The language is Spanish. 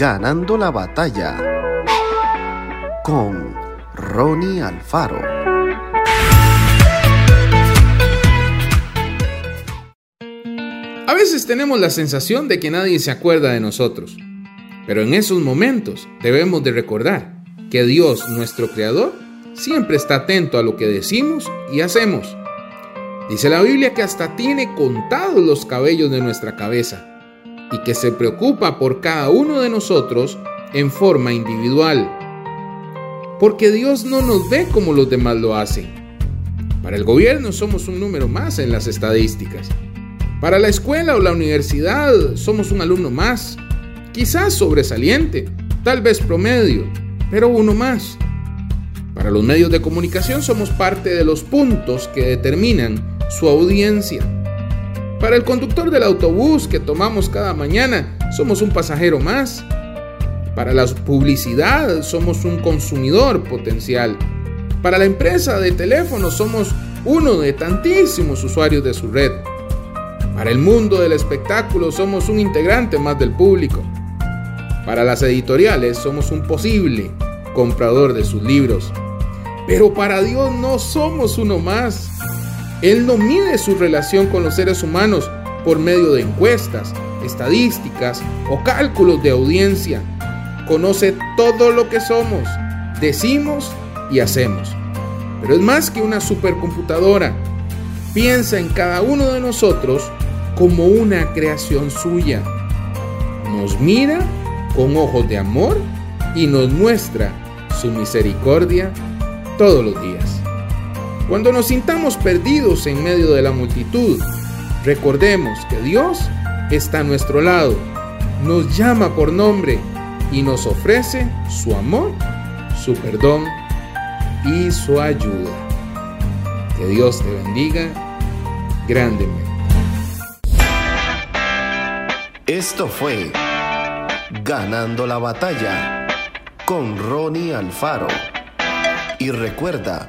Ganando la batalla con Ronnie Alfaro. A veces tenemos la sensación de que nadie se acuerda de nosotros, pero en esos momentos debemos de recordar que Dios, nuestro Creador, siempre está atento a lo que decimos y hacemos. Dice la Biblia que hasta tiene contados los cabellos de nuestra cabeza y que se preocupa por cada uno de nosotros en forma individual. Porque Dios no nos ve como los demás lo hacen. Para el gobierno somos un número más en las estadísticas. Para la escuela o la universidad somos un alumno más. Quizás sobresaliente, tal vez promedio, pero uno más. Para los medios de comunicación somos parte de los puntos que determinan su audiencia. Para el conductor del autobús que tomamos cada mañana somos un pasajero más. Para la publicidad somos un consumidor potencial. Para la empresa de teléfono somos uno de tantísimos usuarios de su red. Para el mundo del espectáculo somos un integrante más del público. Para las editoriales somos un posible comprador de sus libros. Pero para Dios no somos uno más. Él no mide su relación con los seres humanos por medio de encuestas, estadísticas o cálculos de audiencia. Conoce todo lo que somos, decimos y hacemos. Pero es más que una supercomputadora. Piensa en cada uno de nosotros como una creación suya. Nos mira con ojos de amor y nos muestra su misericordia todos los días. Cuando nos sintamos perdidos en medio de la multitud, recordemos que Dios está a nuestro lado, nos llama por nombre y nos ofrece su amor, su perdón y su ayuda. Que Dios te bendiga grandemente. Esto fue Ganando la batalla con Ronnie Alfaro. Y recuerda,